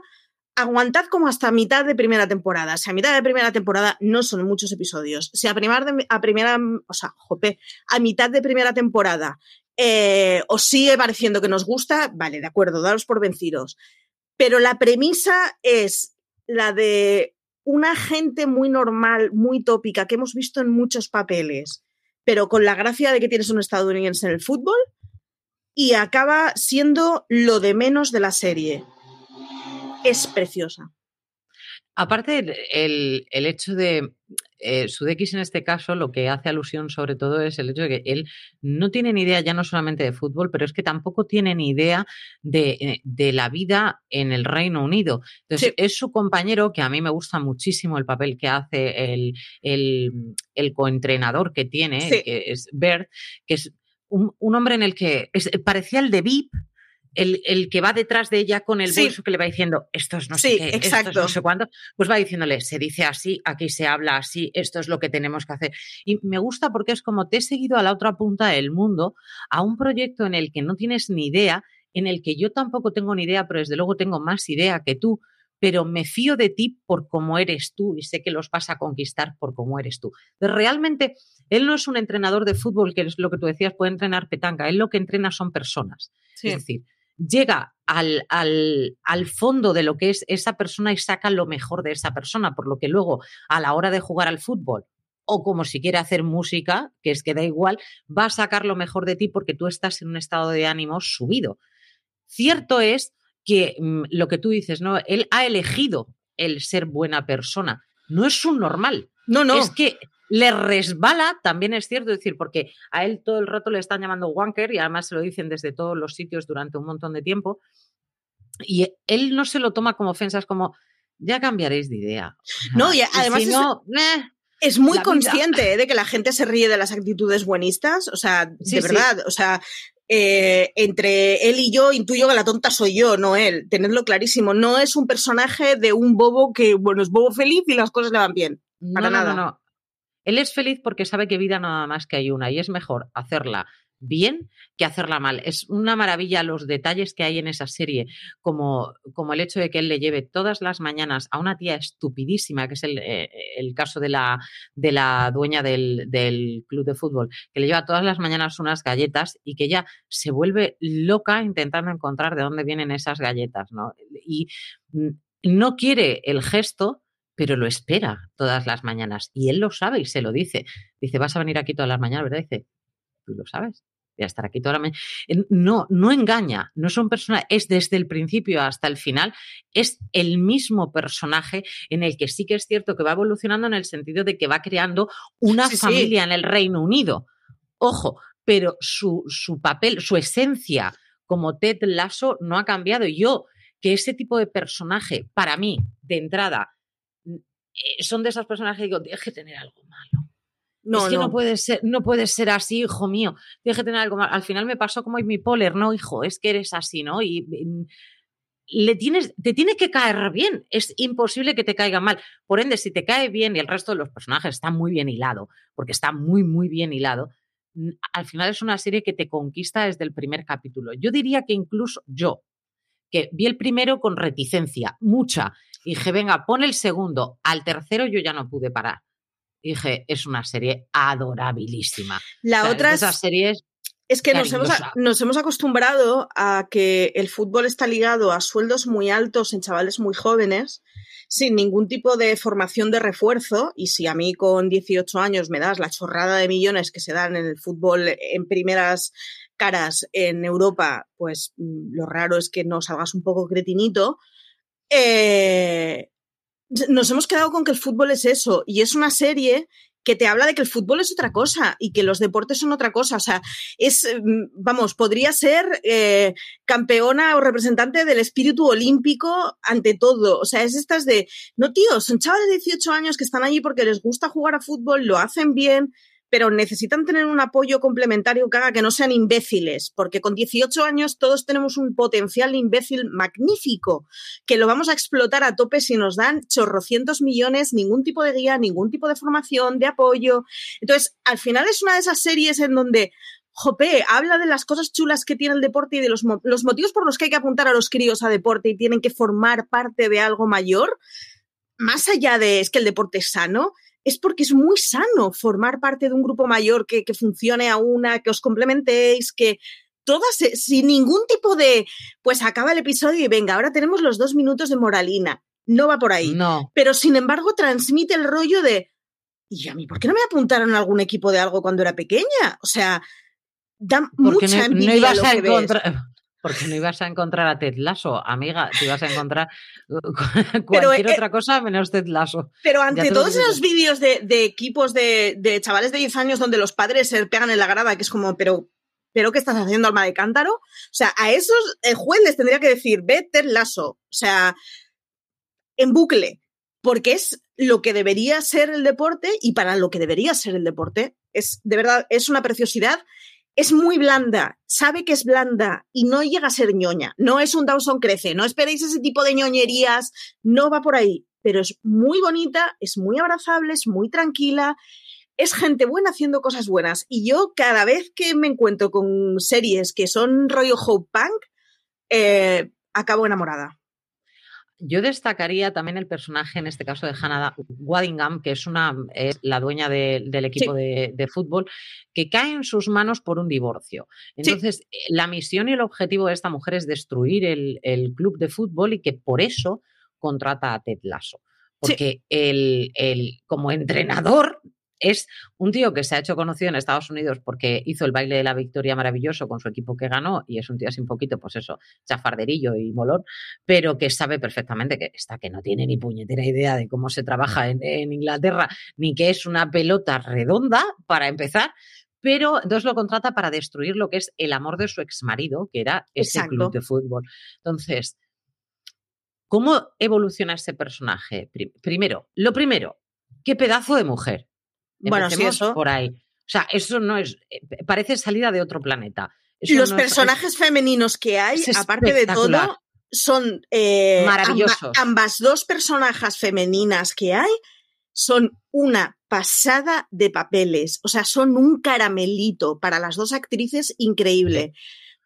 Aguantad como hasta mitad de primera temporada. Si a mitad de primera temporada no son muchos episodios. Si a, a primera, o sea, jope, a mitad de primera temporada eh, os sigue pareciendo que nos gusta, vale, de acuerdo, daros por vencidos. Pero la premisa es la de una gente muy normal, muy tópica, que hemos visto en muchos papeles, pero con la gracia de que tienes un estadounidense en el fútbol, y acaba siendo lo de menos de la serie. Es preciosa. Aparte, el, el hecho de eh, Sudeikis en este caso lo que hace alusión sobre todo es el hecho de que él no tiene ni idea ya no solamente de fútbol, pero es que tampoco tiene ni idea de, eh, la vida en el Reino Unido. Entonces, es su compañero, que a mí me gusta muchísimo el papel que hace el, el, coentrenador que tiene, que es Bert, que es un, hombre en el que parecía el de VIP, el, que va detrás de ella con el bolso que le va diciendo, esto es no sé qué, esto es no sé cuándo, pues va diciéndole, se dice así, aquí se habla así, esto es lo que tenemos que hacer. Y me gusta porque es como te he seguido a la otra punta del mundo, a un proyecto en el que no tienes ni idea, en el que yo tampoco tengo ni idea, pero desde luego tengo más idea que tú, pero me fío de ti por cómo eres tú y sé que los vas a conquistar por cómo eres tú. realmente, él no es un entrenador de fútbol, que es lo que tú decías, puede entrenar petanca, él lo que entrena son personas. Es decir, llega al, al, fondo de lo que es esa persona y saca lo mejor de esa persona, por lo que luego a la hora de jugar al fútbol o como si quiere hacer música, que es que da igual, va a sacar lo mejor de ti porque tú estás en un estado de ánimo subido. Cierto es que mm, lo que tú dices, ¿no? Él ha elegido el ser buena persona. No es un normal. No, no. Es que le resbala, también es cierto, decir, porque a él todo el rato le están llamando wanker y además se lo dicen desde todos los sitios durante un montón de tiempo. Y él no se lo toma como ofensas, como ya cambiaréis de idea. No, y además es, muy consciente de que la gente se ríe de las actitudes buenistas, o sea, de verdad, o sea, eh, entre él y yo intuyo que la tonta soy yo, no él. Tenedlo clarísimo. No es un personaje de un bobo que, bueno, es bobo feliz y las cosas le van bien. Para nada. No, no. Él es feliz porque sabe que vida nada más que hay una y es mejor hacerla bien que hacerla mal. Es una maravilla los detalles que hay en esa serie, como, como el hecho de que él le lleve todas las mañanas a una tía estupidísima, que es el, eh, el caso de la, de la dueña del, del, club de fútbol, que le lleva todas las mañanas unas galletas y que ella se vuelve loca intentando encontrar de dónde vienen esas galletas, ¿no? Y mm, no quiere el gesto pero lo espera todas las mañanas y él lo sabe y se lo dice. Dice, vas a venir aquí todas las mañanas, ¿verdad? Dice, tú lo sabes. Voy a estar aquí toda la mañana. No, no engaña, no son personas, es desde el principio hasta el final, es el mismo personaje en el que sí que es cierto que va evolucionando en el sentido de que va creando una familia en el Reino Unido. Ojo, pero su, su papel, su esencia como Ted Lasso no ha cambiado. Yo, que ese tipo de personaje, para mí, de entrada, son de esas personas que digo, deje tener algo malo. No, es que no. puede ser, no puede ser así, hijo mío. Deje tener algo malo. Al final me pasó como en mi poler, no, hijo, es que eres así, ¿no? Y, le tienes, te tiene que caer bien. Es imposible que te caiga mal. Por ende, si te cae bien y el resto de los personajes está muy bien hilado, porque está muy, muy bien hilado, al final es una serie que te conquista desde el primer capítulo. Yo diría que incluso yo, que vi el primero con reticencia, mucha, y dije, venga, pon el segundo. Al tercero yo ya no pude parar. dije, es una serie adorabilísima. La otra es, esas series es que nos hemos, nos hemos, acostumbrado a que el fútbol está ligado a sueldos muy altos en chavales muy jóvenes, sin ningún tipo de formación de refuerzo. Y si a mí con 18 años me das la chorrada de millones que se dan en el fútbol en primeras caras en Europa, pues mm, lo raro es que no salgas un poco cretinito eh, nos hemos quedado con que el fútbol es eso, y es una serie que te habla de que el fútbol es otra cosa y que los deportes son otra cosa. O sea, es, mm, vamos, podría ser eh, campeona o representante del espíritu olímpico ante todo. O sea, es estas de, no, tío, son chavales de 18 años que están allí porque les gusta jugar a fútbol, lo hacen bien, pero necesitan tener un apoyo complementario que haga que no sean imbéciles, porque con 18 años todos tenemos un potencial imbécil magnífico, que lo vamos a explotar a tope si nos dan chorrocientos millones, ningún tipo de guía, ningún tipo de formación, de apoyo. Entonces, al final es una de esas series en donde Jope, habla de las cosas chulas que tiene el deporte y de los, los, motivos por los que hay que apuntar a los críos a deporte y tienen que formar parte de algo mayor, más allá de es que el deporte es sano, es porque es muy sano formar parte de un grupo mayor que, funcione a una, que os complementéis, que todas, eh, sin ningún tipo de, pues acaba el episodio y venga, ahora tenemos los dos minutos de moralina. No va por ahí. No. Pero sin embargo transmite el rollo de, ¿y a mí por qué no me apuntaron a algún equipo de algo cuando era pequeña? O sea, da mucha envidia lo que porque no ibas a encontrar a Ted Lasso, amiga, te ibas a encontrar cualquier eh, otra cosa menos Ted Lasso. Pero ante todos esos vídeos de, equipos de, chavales de 10 años donde los padres se pegan en la grada, que es como, pero, pero ¿qué estás haciendo, alma de cántaro? O sea, a esos el juez les tendría que decir, ve Ted Lasso, o sea, en bucle, porque es lo que debería ser el deporte y para lo que debería ser el deporte. Es, de verdad, es una preciosidad es muy blanda, sabe que es blanda y no llega a ser ñoña. No es un Dawson Crece, no esperéis ese tipo de ñoñerías, no va por ahí, pero es muy bonita, es muy abrazable, es muy tranquila, es gente buena haciendo cosas buenas. Y yo cada vez que me encuentro con series que son rollo Hope Punk, eh, acabo enamorada. Yo destacaría también el personaje, en este caso de Hannah Waddingham, que es una es la dueña del equipo de, fútbol, que cae en sus manos por un divorcio. Entonces, eh, la misión y el objetivo de esta mujer es destruir el, el, club de fútbol y que por eso contrata a Ted Lasso. Porque el, el, como entrenador es un tío que se ha hecho conocido en Estados Unidos porque hizo el baile de la victoria maravilloso con su equipo que ganó y es un tío así un poquito, pues eso, chafarderillo y molón, pero que sabe perfectamente que está que no tiene ni puñetera idea de cómo se trabaja en, Inglaterra, ni que es una pelota redonda para empezar, pero entonces lo contrata para destruir lo que es el amor de su exmarido, que era ese club de fútbol. Entonces, ¿cómo evoluciona ese personaje? Primero, lo primero, qué pedazo de mujer. Bueno, sí, eso. Por ahí. O sea, eso no es. Eh, parece salida de otro planeta. Los personajes femeninos que hay, aparte de todo, son. Eh, Maravillosos. ambas dos personajes femeninas que hay son una pasada de papeles. O sea, son un caramelito para las dos actrices increíble.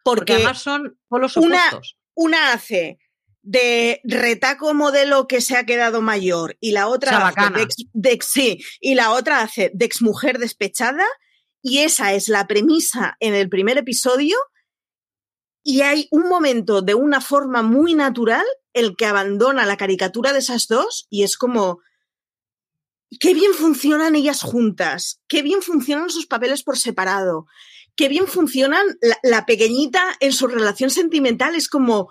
Porque, además son polos opuestos. Una, una hace de retaco modelo que se ha quedado mayor y la otra hace de, ex, sí, y la otra hace de exmujer despechada y esa es la premisa en el primer episodio y hay un momento de una forma muy natural el que abandona la caricatura de esas dos y es como qué bien funcionan ellas juntas, qué bien funcionan sus papeles por separado, qué bien funcionan la, la pequeñita en su relación sentimental, es como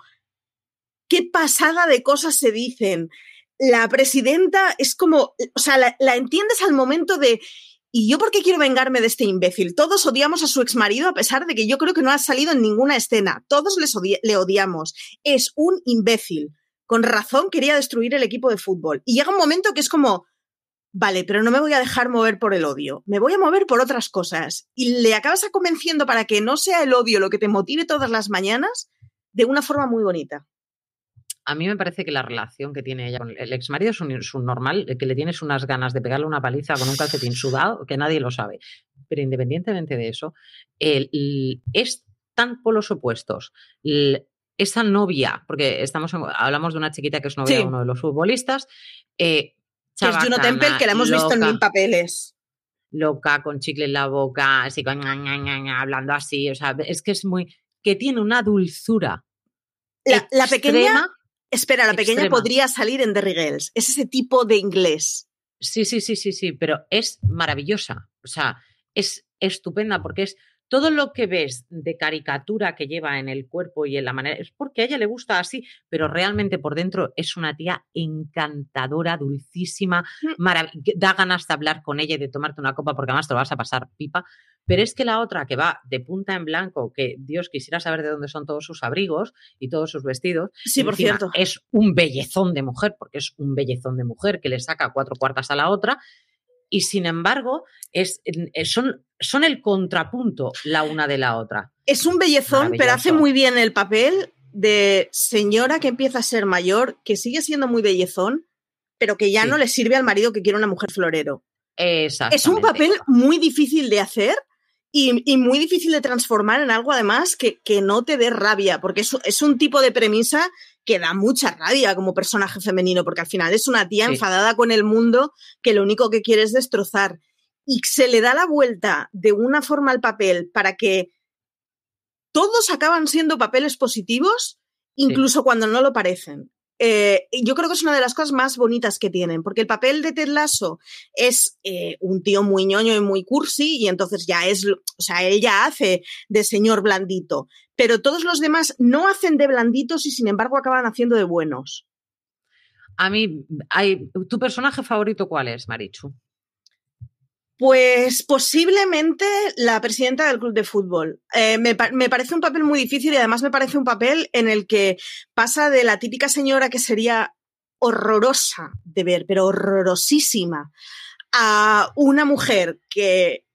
qué pasada de cosas se dicen. La presidenta es como, o sea, la, entiendes al momento de, ¿y yo por qué quiero vengarme de este imbécil? Todos odiamos a su exmarido a pesar de que yo creo que no ha salido en ninguna escena. Todos les le odiamos. Es un imbécil. Con razón quería destruir el equipo de fútbol. Y llega un momento que es como, vale, pero no me voy a dejar mover por el odio, me voy a mover por otras cosas. Y le acabas convenciendo para que no sea el odio lo que te motive todas las mañanas de una forma muy bonita a mí me parece que la relación que tiene ella con el ex marido es un, normal, que le tienes unas ganas de pegarle una paliza con un calcetín sudado que nadie lo sabe. Pero independientemente de eso, es tan por los opuestos. esa novia, porque estamos hablamos de una chiquita que es novia de uno de los futbolistas. Eh, que es Juno Temple, que la hemos visto en mil papeles. Loca, con chicle en la boca, así con hablando así. O sea, es que es muy. que tiene una dulzura. La, la pequeña Espera, la pequeña podría salir en Derry Girls. Es ese tipo de inglés. Sí, sí, sí, sí, sí, pero es maravillosa. O sea, es estupenda porque es todo lo que ves de caricatura que lleva en el cuerpo y en la manera, es porque a ella le gusta así, pero realmente por dentro es una tía encantadora, dulcísima, mm. da ganas de hablar con ella y de tomarte una copa porque además te lo vas a pasar pipa. Pero es que la otra que va de punta en blanco, que Dios quisiera saber de dónde son todos sus abrigos y todos sus vestidos. Sí, por cierto. Es un bellezón de mujer, porque es un bellezón de mujer que le saca cuatro cuartas a la otra y sin embargo es, eh, son, son el contrapunto la una de la otra. Es un bellezón, pero hace muy bien el papel de señora que empieza a ser mayor, que sigue siendo muy bellezón, pero que ya no le sirve al marido que quiere una mujer florero. Es un papel muy difícil de hacer y, muy difícil de transformar en algo además que, que no te dé rabia, porque es, es, un tipo de premisa que da mucha rabia como personaje femenino, porque al final es una tía enfadada con el mundo que lo único que quiere es destrozar. Y se le da la vuelta de una forma al papel para que todos acaban siendo papeles positivos, incluso cuando no lo parecen. Eh, yo creo que es una de las cosas más bonitas que tienen, porque el papel de Ted Lasso es eh, un tío muy ñoño y muy cursi, y entonces ya es, o sea, él ya hace de señor blandito, pero todos los demás no hacen de blanditos y sin embargo acaban haciendo de buenos. A mí, hay, ¿tu personaje favorito cuál es, Marichu? Pues posiblemente la presidenta del club de fútbol. Eh, me, parece un papel muy difícil y además me parece un papel en el que pasa de la típica señora que sería horrorosa de ver, pero horrorosísima, a una mujer que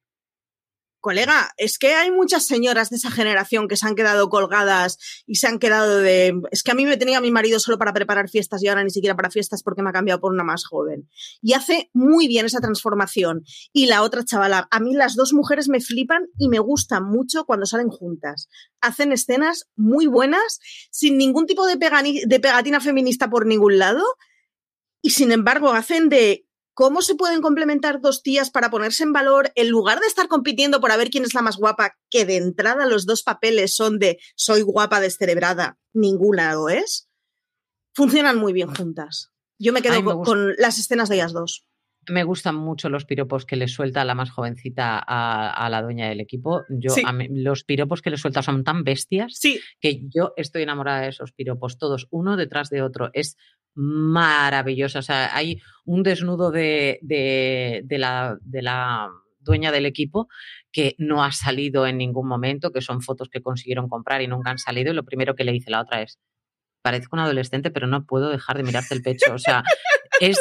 colega, es que hay muchas señoras de esa generación que se han quedado colgadas y se han quedado de... Es que a mí me tenía mi marido solo para preparar fiestas y ahora ni siquiera para fiestas porque me ha cambiado por una más joven. Y hace muy bien esa transformación. Y la otra chavala, a mí las dos mujeres me flipan y me gustan mucho cuando salen juntas. Hacen escenas muy buenas, sin ningún tipo de, de pegatina feminista por ningún lado. Y sin embargo, hacen de ¿Cómo se pueden complementar dos tías para ponerse en valor en lugar de estar compitiendo por a ver quién es la más guapa, que de entrada los dos papeles son de soy guapa descerebrada, ninguna lo es? Funcionan muy bien juntas. Yo me quedo con, las escenas de ellas dos. Me gustan mucho los piropos que le suelta la más jovencita a, la dueña del equipo. Yo, los piropos que le suelta son tan bestias que yo estoy enamorada de esos piropos, todos uno detrás de otro. Es maravillosa. O sea, hay un desnudo de, de, la, de la dueña del equipo que no ha salido en ningún momento, que son fotos que consiguieron comprar y nunca han salido. Y lo primero que le dice la otra es, parezco un adolescente, pero no puedo dejar de mirarte el pecho. O sea, es...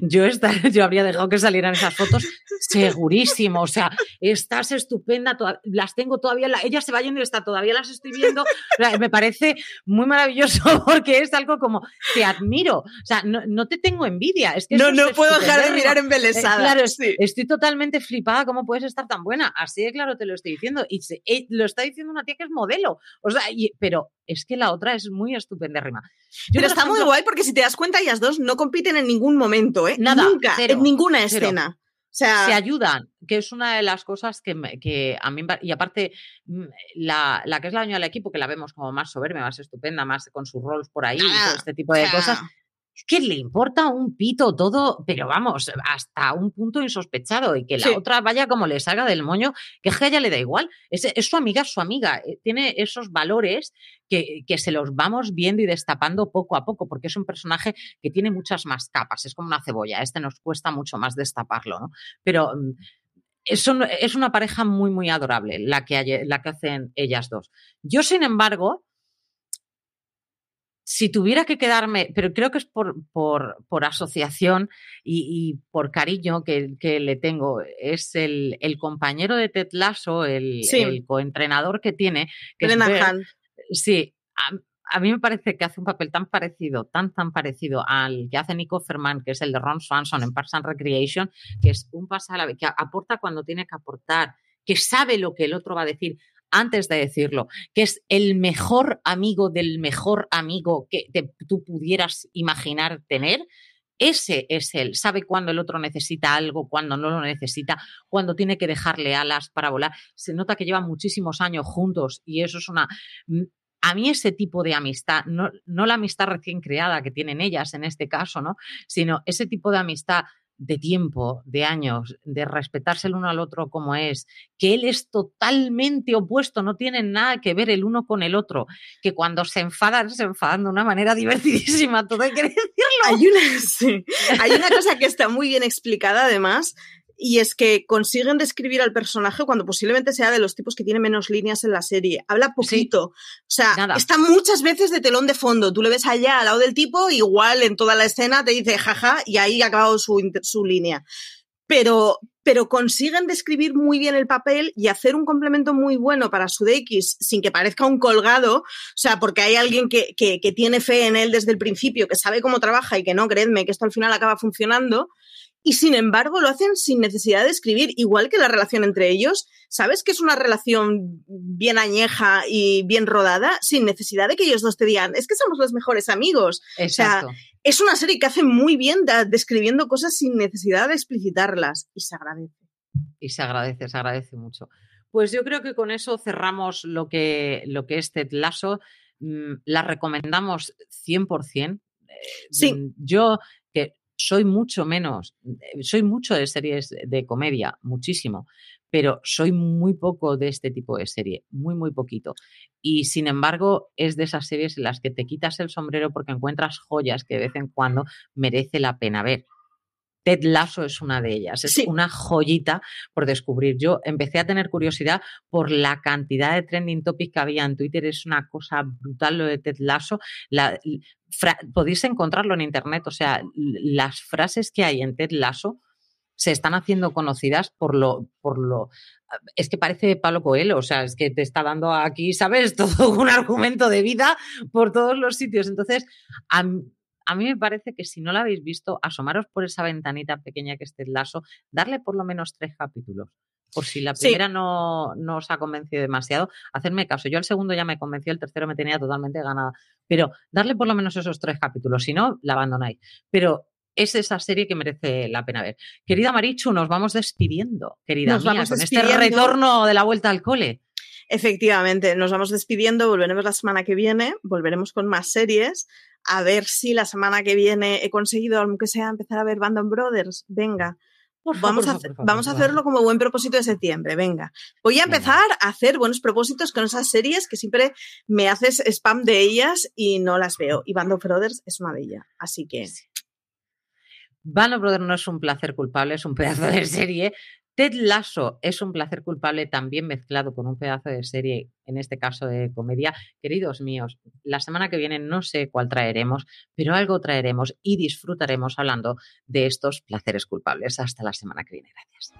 Yo, yo habría dejado que salieran esas fotos segurísimo. O sea, estás estupenda, las tengo todavía, ella se va yendo y está, todavía las estoy viendo. me parece muy maravilloso porque es algo como, te admiro. O sea, no, te tengo envidia. Es que no, no puedo dejar de mirar embelesada. claro, estoy totalmente flipada. ¿Cómo puedes estar tan buena? Así de claro te lo estoy diciendo. Y eh, lo está diciendo una tía que es modelo. O sea, pero es que la otra es muy estupendérrima. pero está muy guay porque si te das cuenta, ellas dos no compiten en ningún momento, ¿eh? Nada. Nunca, en ninguna escena. O sea, se ayudan, que es una de las cosas que, que a mí, y aparte, mm, la, la, que es la dueña del equipo, que la vemos como más soberbia, más estupenda, más con sus roles por ahí, y todo este tipo de cosas, es que le importa un pito todo, pero vamos, hasta un punto insospechado y que la otra vaya como le salga del moño, que es que a ella le da igual. Es, su amiga, es su amiga. Eh, tiene esos valores que, que, se los vamos viendo y destapando poco a poco, porque es un personaje que tiene muchas más capas, es como una cebolla. Este nos cuesta mucho más destaparlo, ¿no? Pero mm, es, una pareja muy, muy adorable la que, la que hacen ellas dos. Yo, sin embargo, si tuviera que quedarme, pero creo que es por, por, por asociación y, por cariño que, que, le tengo, es el, el compañero de Ted Lasso, el, el coentrenador que tiene. Que Sí, a, mí me parece que hace un papel tan parecido, tan, tan parecido al que hace Nico Ferman, que es el de Ron Swanson en Parks and Recreation, que es un pasar que aporta cuando tiene que aportar, que sabe lo que el otro va a decir antes de decirlo, que es el mejor amigo del mejor amigo que tú pudieras imaginar tener, ese es él. Sabe cuándo el otro necesita algo, cuándo no lo necesita, cuándo tiene que dejarle alas para volar. Se nota que llevan muchísimos años juntos y eso es una... Mm, a mí ese tipo de amistad, no, no la amistad recién creada que tienen ellas en este caso, ¿no? Sino ese tipo de amistad de tiempo, de años, de respetarse el uno al otro como es, que él es totalmente opuesto, no tienen nada que ver el uno con el otro, que cuando se enfadan, se enfadan de una manera divertidísima, todo hay que decirlo. Hay una, hay una cosa que está muy bien explicada además, y es que consiguen describir al personaje cuando posiblemente sea de los tipos que tiene menos líneas en la serie. Habla poquito. o sea, está muchas veces de telón de fondo. Tú le ves allá al lado del tipo, igual en toda la escena te dice jaja y ahí ha acabado su, su línea. Pero, pero consiguen describir muy bien el papel y hacer un complemento muy bueno para su DX sin que parezca un colgado, o sea, porque hay alguien que, que, que tiene fe en él desde el principio, que sabe cómo trabaja y que no, creedme, que esto al final acaba funcionando y sin embargo lo hacen sin necesidad de escribir, igual que la relación entre ellos. ¿Sabes que es una relación bien añeja y bien rodada sin necesidad de que ellos dos te digan, es que somos los mejores amigos? Exacto. O sea, es una serie que hace muy bien describiendo cosas sin necesidad de explicitarlas y se agradece. Y se agradece, se agradece mucho. Pues yo creo que con eso cerramos lo que, lo que es Ted Lasso. Mm, la recomendamos 100%. Eh, sí. Mm, yo, que soy mucho menos, eh, soy mucho de series de comedia, muchísimo, pero soy muy poco de este tipo de serie, muy, muy poquito. Y sin embargo, es de esas series en las que te quitas el sombrero porque encuentras joyas que de vez en cuando merece la pena ver. Ted Lasso es una de ellas, es una joyita por descubrir. Yo empecé a tener curiosidad por la cantidad de trending topics que había en Twitter, es una cosa brutal lo de Ted Lasso. podéis encontrarlo en internet, o sea, las frases que hay en Ted Lasso se están haciendo conocidas por lo, por lo, es que parece Pablo Coelho, o sea, es que te está dando aquí, ¿sabes? Todo un argumento de vida por todos los sitios. Entonces, a, a mí me parece que si no la habéis visto, asomaros por esa ventanita pequeña que esté el lazo, darle por lo menos tres capítulos. Por si la primera no, no, os ha convencido demasiado, hacerme caso. Yo el segundo ya me convenció, el tercero me tenía totalmente ganada. Pero darle por lo menos esos tres capítulos, si no, la abandonáis. Pero es esa serie que merece la pena ver. Querida Marichu, nos vamos despidiendo, querida nos mía, vamos con despidiendo. este retorno de la vuelta al cole. Efectivamente, nos vamos despidiendo, volveremos la semana que viene, volveremos con más series, a ver si la semana que viene he conseguido, aunque sea, empezar a ver Bandon Brothers. Venga. vamos, a, vamos a hacerlo como buen propósito de septiembre, venga. Voy a empezar a hacer buenos propósitos con esas series que siempre me haces spam de ellas y no las veo. Y Band of Brothers es una de ellas. Así que. Band of Brothers no es un placer culpable, es un pedazo de serie. Ted Lasso es un placer culpable también mezclado con un pedazo de serie, en este caso de comedia. Queridos míos, la semana que viene no sé cuál traeremos, pero algo traeremos y disfrutaremos hablando de estos placeres culpables. Hasta la semana que viene. Gracias.